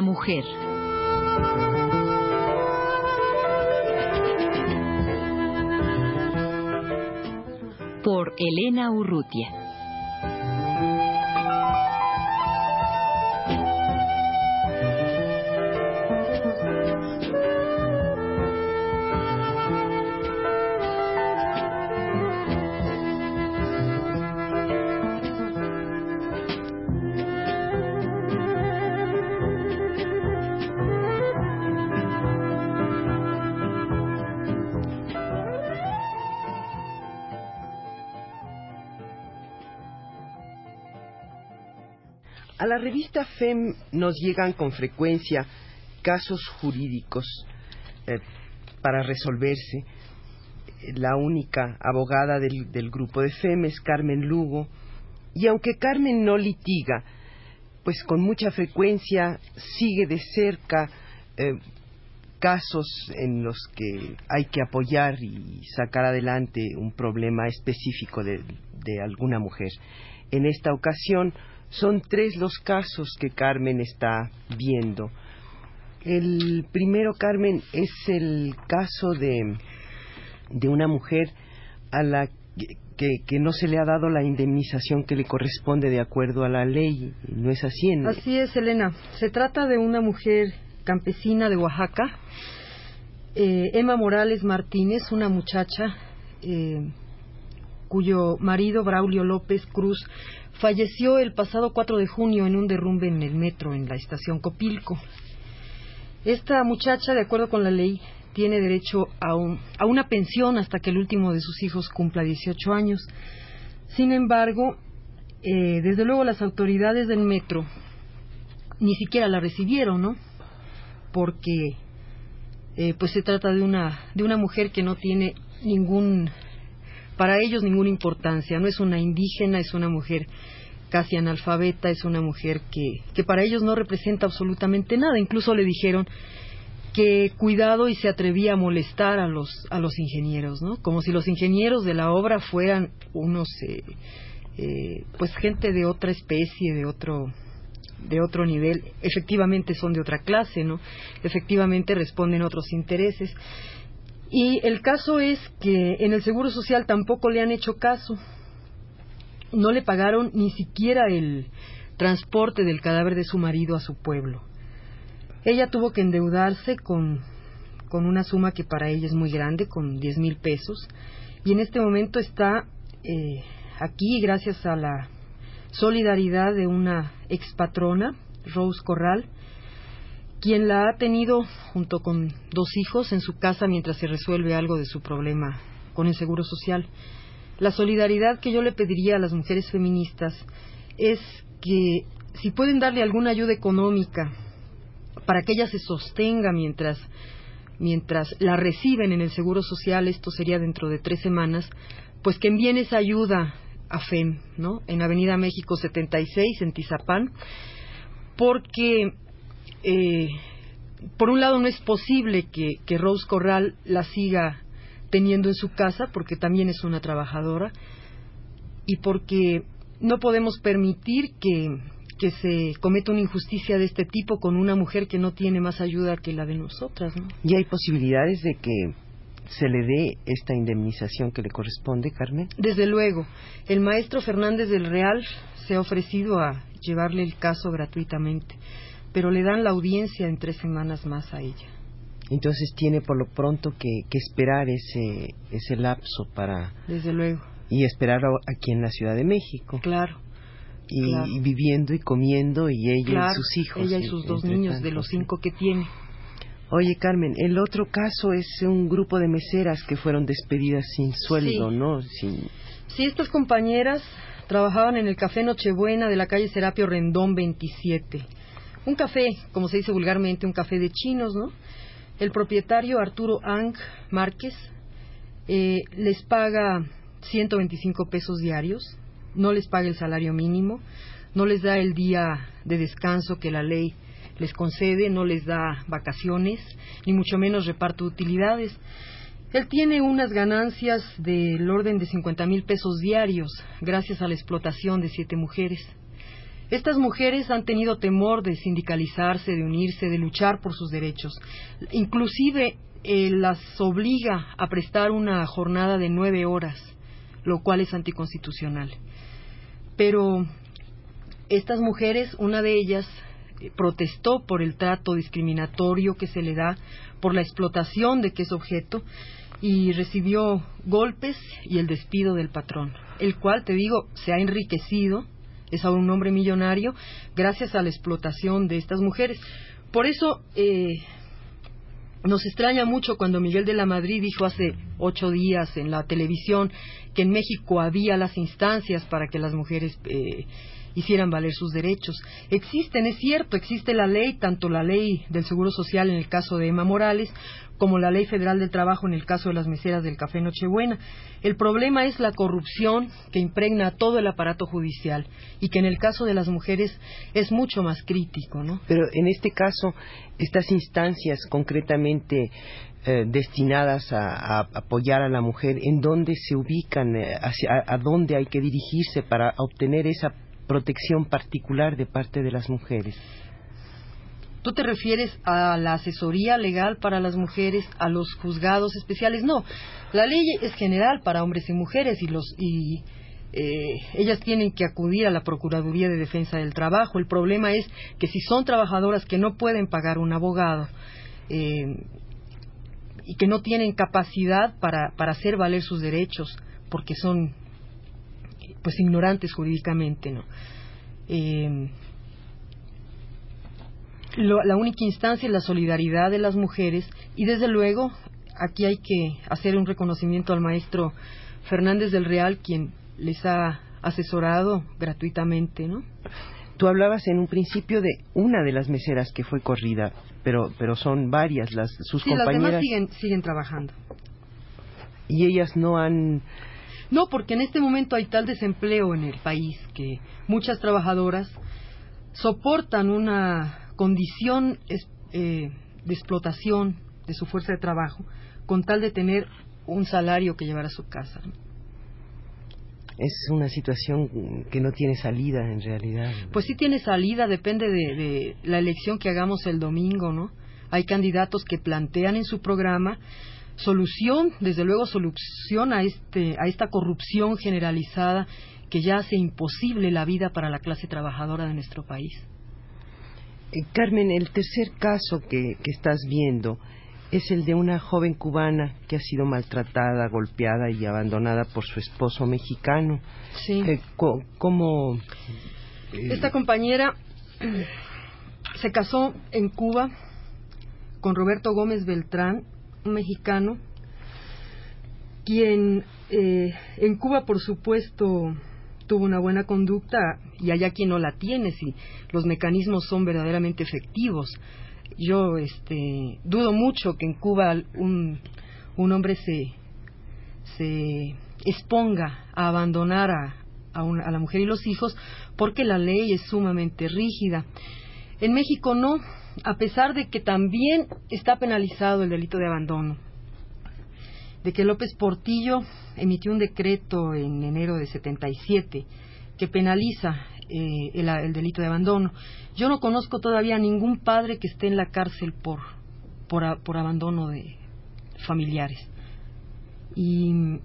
Mujer. Por Elena Urrutia. A la revista FEM nos llegan con frecuencia casos jurídicos eh, para resolverse. La única abogada del, grupo de FEM es Carmen Lugo, y aunque Carmen no litiga, pues con mucha frecuencia sigue de cerca eh, casos en los que hay que apoyar y sacar adelante un problema específico de alguna mujer. En esta ocasión, son tres los casos que Carmen está viendo. El primero, Carmen, es el caso de, de una mujer a la que, que, no se le ha dado la indemnización que le corresponde de acuerdo a la ley. ¿No es así? En... Así es, Elena. Se trata de una mujer campesina de Oaxaca, eh, Emma Morales Martínez, una muchacha eh, cuyo marido, Braulio López Cruz, falleció el pasado 4 de junio en un derrumbe en el metro en la estación Copilco. Esta muchacha, de acuerdo con la ley, tiene derecho a, un, a, una pensión hasta que el último de sus hijos cumpla 18 años. Sin embargo, eh, desde luego las autoridades del metro ni siquiera la recibieron, ¿no? Porque eh, pues se trata de una de una mujer que no tiene ningún para ellos ninguna importancia. No es una indígena, es una mujer casi analfabeta, es una mujer que, que para ellos no representa absolutamente nada. Incluso le dijeron que cuidado y se atrevía a molestar a los, a los ingenieros, ¿no? Como si los ingenieros de la obra fueran unos, eh, eh, pues gente de otra especie, de otro, de otro nivel. Efectivamente son de otra clase, ¿no? Efectivamente responden otros intereses. Y el caso es que en el Seguro Social tampoco le han hecho caso. No le pagaron ni siquiera el transporte del cadáver de su marido a su pueblo. Ella tuvo que endeudarse con, con una suma que para ella es muy grande, con diez mil pesos, y en este momento está eh, aquí gracias a la solidaridad de una expatrona, Rose Corral, quien la ha tenido junto con dos hijos en su casa mientras se resuelve algo de su problema con el Seguro Social. La solidaridad que yo le pediría a las mujeres feministas es que si pueden darle alguna ayuda económica para que ella se sostenga mientras mientras la reciben en el Seguro Social, esto sería dentro de tres semanas, pues que envíen esa ayuda a FEM, ¿no? En Avenida México 76, en Tizapán, porque eh, por un lado no es posible que, que, Rose Corral la siga teniendo en su casa porque también es una trabajadora y porque no podemos permitir que, que se cometa una injusticia de este tipo con una mujer que no tiene más ayuda que la de nosotras. ¿no? ¿Y hay posibilidades de que se le dé esta indemnización que le corresponde, Carmen? Desde luego. El maestro Fernández del Real se ha ofrecido a llevarle el caso gratuitamente pero le dan la audiencia en tres semanas más a ella. Entonces tiene por lo pronto que, que esperar ese, ese lapso para... Desde luego. Y esperar aquí en la Ciudad de México. Claro. Y, claro. y viviendo y comiendo y ella claro, y sus hijos. Ella y sus dos niños tanto, de los cinco que tiene. Oye, Carmen, el otro caso es un grupo de meseras que fueron despedidas sin sueldo, sí. ¿no? Sin... Sí, estas compañeras trabajaban en el Café Nochebuena de la calle Serapio Rendón 27 un café, como se dice vulgarmente, un café de chinos, ¿no? El propietario Arturo Ang Márquez eh, les paga 125 pesos diarios, no les paga el salario mínimo, no les da el día de descanso que la ley les concede, no les da vacaciones, ni mucho menos reparto de utilidades. Él tiene unas ganancias del orden de 50 mil pesos diarios gracias a la explotación de siete mujeres. Estas mujeres han tenido temor de sindicalizarse, de unirse, de luchar por sus derechos. Inclusive eh, las obliga a prestar una jornada de nueve horas, lo cual es anticonstitucional. Pero estas mujeres, una de ellas, eh, protestó por el trato discriminatorio que se le da, por la explotación de que es objeto, y recibió golpes y el despido del patrón, el cual, te digo, se ha enriquecido, es ahora un hombre millonario, gracias a la explotación de estas mujeres. Por eso eh, nos extraña mucho cuando Miguel de la Madrid dijo hace ocho días en la televisión que en México había las instancias para que las mujeres eh, hicieran valer sus derechos. Existen, es cierto, existe la ley, tanto la ley del Seguro Social en el caso de Emma Morales, como la Ley Federal del Trabajo en el caso de las meseras del Café Nochebuena. El problema es la corrupción que impregna todo el aparato judicial y que en el caso de las mujeres es mucho más crítico, ¿no? Pero en este caso, estas instancias concretamente eh, destinadas a, apoyar a la mujer, ¿en dónde se ubican? Eh, a, dónde hay que dirigirse para obtener esa protección particular de parte de las mujeres? ¿Tú te refieres a la asesoría legal para las mujeres, a los juzgados especiales? No, la ley es general para hombres y mujeres y los y eh, ellas tienen que acudir a la Procuraduría de Defensa del Trabajo. El problema es que si son trabajadoras que no pueden pagar un abogado eh, y que no tienen capacidad para, para hacer valer sus derechos porque son pues ignorantes jurídicamente, ¿no? Eh, la única instancia es la solidaridad de las mujeres y desde luego aquí hay que hacer un reconocimiento al maestro Fernández del Real quien les ha asesorado gratuitamente, ¿no? Tú hablabas en un principio de una de las meseras que fue corrida, pero pero son varias las sus sí, compañeras. las demás siguen siguen trabajando. Y ellas no han No, porque en este momento hay tal desempleo en el país que muchas trabajadoras soportan una condición eh, de explotación de su fuerza de trabajo con tal de tener un salario que llevar a su casa. Es una situación que no tiene salida en realidad. Pues sí tiene salida, depende de, la elección que hagamos el domingo, ¿no? Hay candidatos que plantean en su programa solución, desde luego solución a, este, a esta corrupción generalizada que ya hace imposible la vida para la clase trabajadora de nuestro país. Eh, Carmen, el tercer caso que, estás viendo es el de una joven cubana que ha sido maltratada, golpeada y abandonada por su esposo mexicano. Sí. Eh, ¿Cómo? Eh, Esta compañera se casó en Cuba con Roberto Gómez Beltrán, un mexicano, quien en Cuba, por supuesto, tuvo una buena conducta y hay quien no la tiene si los mecanismos son verdaderamente efectivos. Yo este, dudo mucho que en Cuba un, un hombre se, se exponga a abandonar a, a, a la mujer y los hijos porque la ley es sumamente rígida. En México no, a pesar de que también está penalizado el delito de abandono de que López Portillo emitió un decreto en enero de 77 que penaliza eh, el, delito de abandono. Yo no conozco todavía ningún padre que esté en la cárcel por, por, abandono de familiares. Y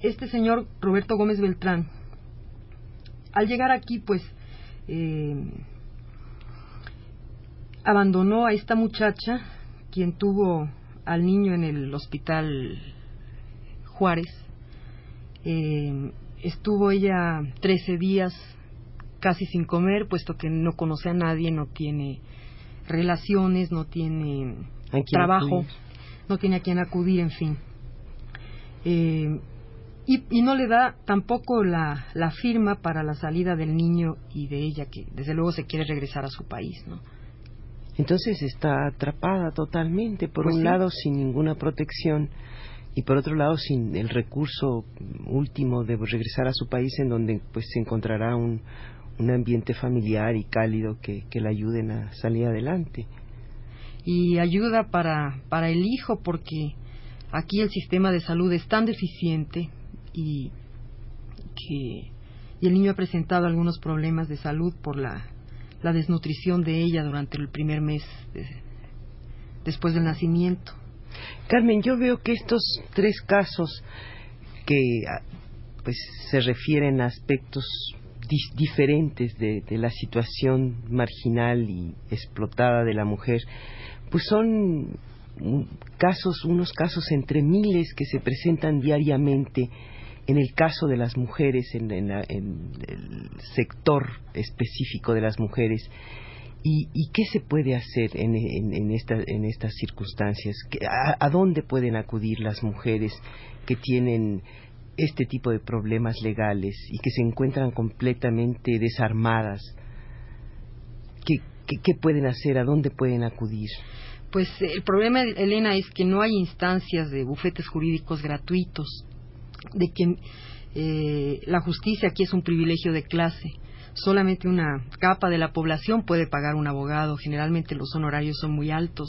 este señor Roberto Gómez Beltrán, al llegar aquí, pues, eh, abandonó a esta muchacha, quien tuvo al niño en el hospital Juárez. Eh, estuvo ella 13 días casi sin comer, puesto que no conoce a nadie, no tiene relaciones, no tiene trabajo, no tiene a quien acudir, en fin. Eh, y, no le da tampoco la, la, firma para la salida del niño y de ella, que desde luego se quiere regresar a su país, ¿no? Entonces está atrapada totalmente, por pues un lado sin ninguna protección y por otro lado sin el recurso último de regresar a su país en donde pues se encontrará un, un ambiente familiar y cálido que, que le ayuden a salir adelante. Y ayuda para, para el hijo porque aquí el sistema de salud es tan deficiente y que y el niño ha presentado algunos problemas de salud por la, la desnutrición de ella durante el primer mes después del nacimiento. Carmen, yo veo que estos tres casos que ah, pues se refieren a aspectos diferentes de, la situación marginal y explotada de la mujer, pues son casos, unos casos entre miles que se presentan diariamente en el caso de las mujeres, en, el sector específico de las mujeres. ¿Y, qué se puede hacer en, estas circunstancias? ¿A dónde pueden acudir las mujeres que tienen este tipo de problemas legales y que se encuentran completamente desarmadas, ¿qué, pueden hacer? ¿A dónde pueden acudir? Pues el problema, Elena, es que no hay instancias de bufetes jurídicos gratuitos, de que eh, la justicia aquí es un privilegio de clase. Solamente una capa de la población puede pagar un abogado. Generalmente los honorarios son muy altos.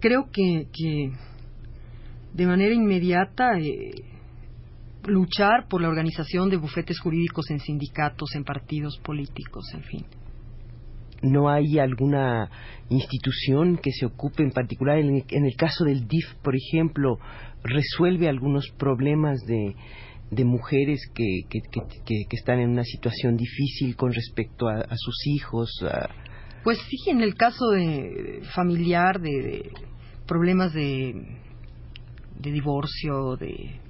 Creo que, que de manera inmediata eh, luchar por la organización de bufetes jurídicos en sindicatos, en partidos políticos, en fin. ¿No hay alguna institución que se ocupe en particular, en el, caso del DIF, por ejemplo, resuelve algunos problemas de, de mujeres que, que, que, están en una situación difícil con respecto a, sus hijos? Pues sí, en el caso de familiar, de problemas de de divorcio, de,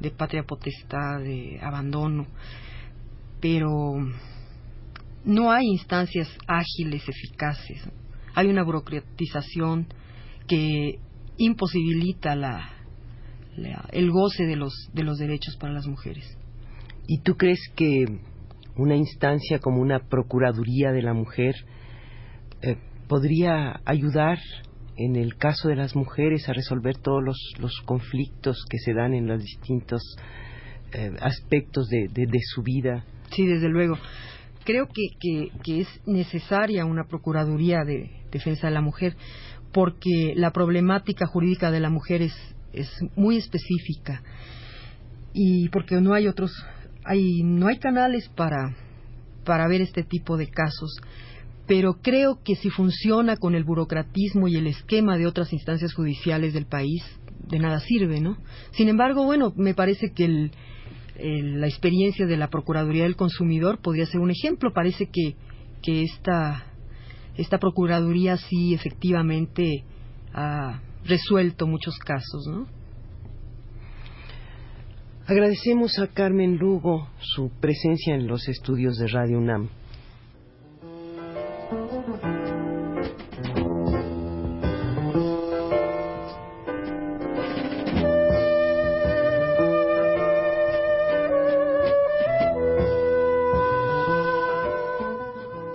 de patria potestad, de abandono, pero no hay instancias ágiles, eficaces. Hay una burocratización que imposibilita la, el goce de los, de los derechos para las mujeres. ¿Y tú crees que una instancia como una Procuraduría de la Mujer eh, podría ayudar en el caso de las mujeres a resolver todos los, conflictos que se dan en los distintos eh, aspectos de, su vida. Sí, desde luego. Creo que, que, es necesaria una Procuraduría de Defensa de la Mujer porque la problemática jurídica de la mujer es, es muy específica y porque no hay otros, hay, no hay canales para, para ver este tipo de casos pero creo que si funciona con el burocratismo y el esquema de otras instancias judiciales del país, de nada sirve, ¿no? Sin embargo, bueno, me parece que la experiencia de la Procuraduría del Consumidor podría ser un ejemplo. Parece que, que esta, esta Procuraduría sí efectivamente ha resuelto muchos casos, ¿no? Agradecemos a Carmen Lugo su presencia en los estudios de Radio UNAM.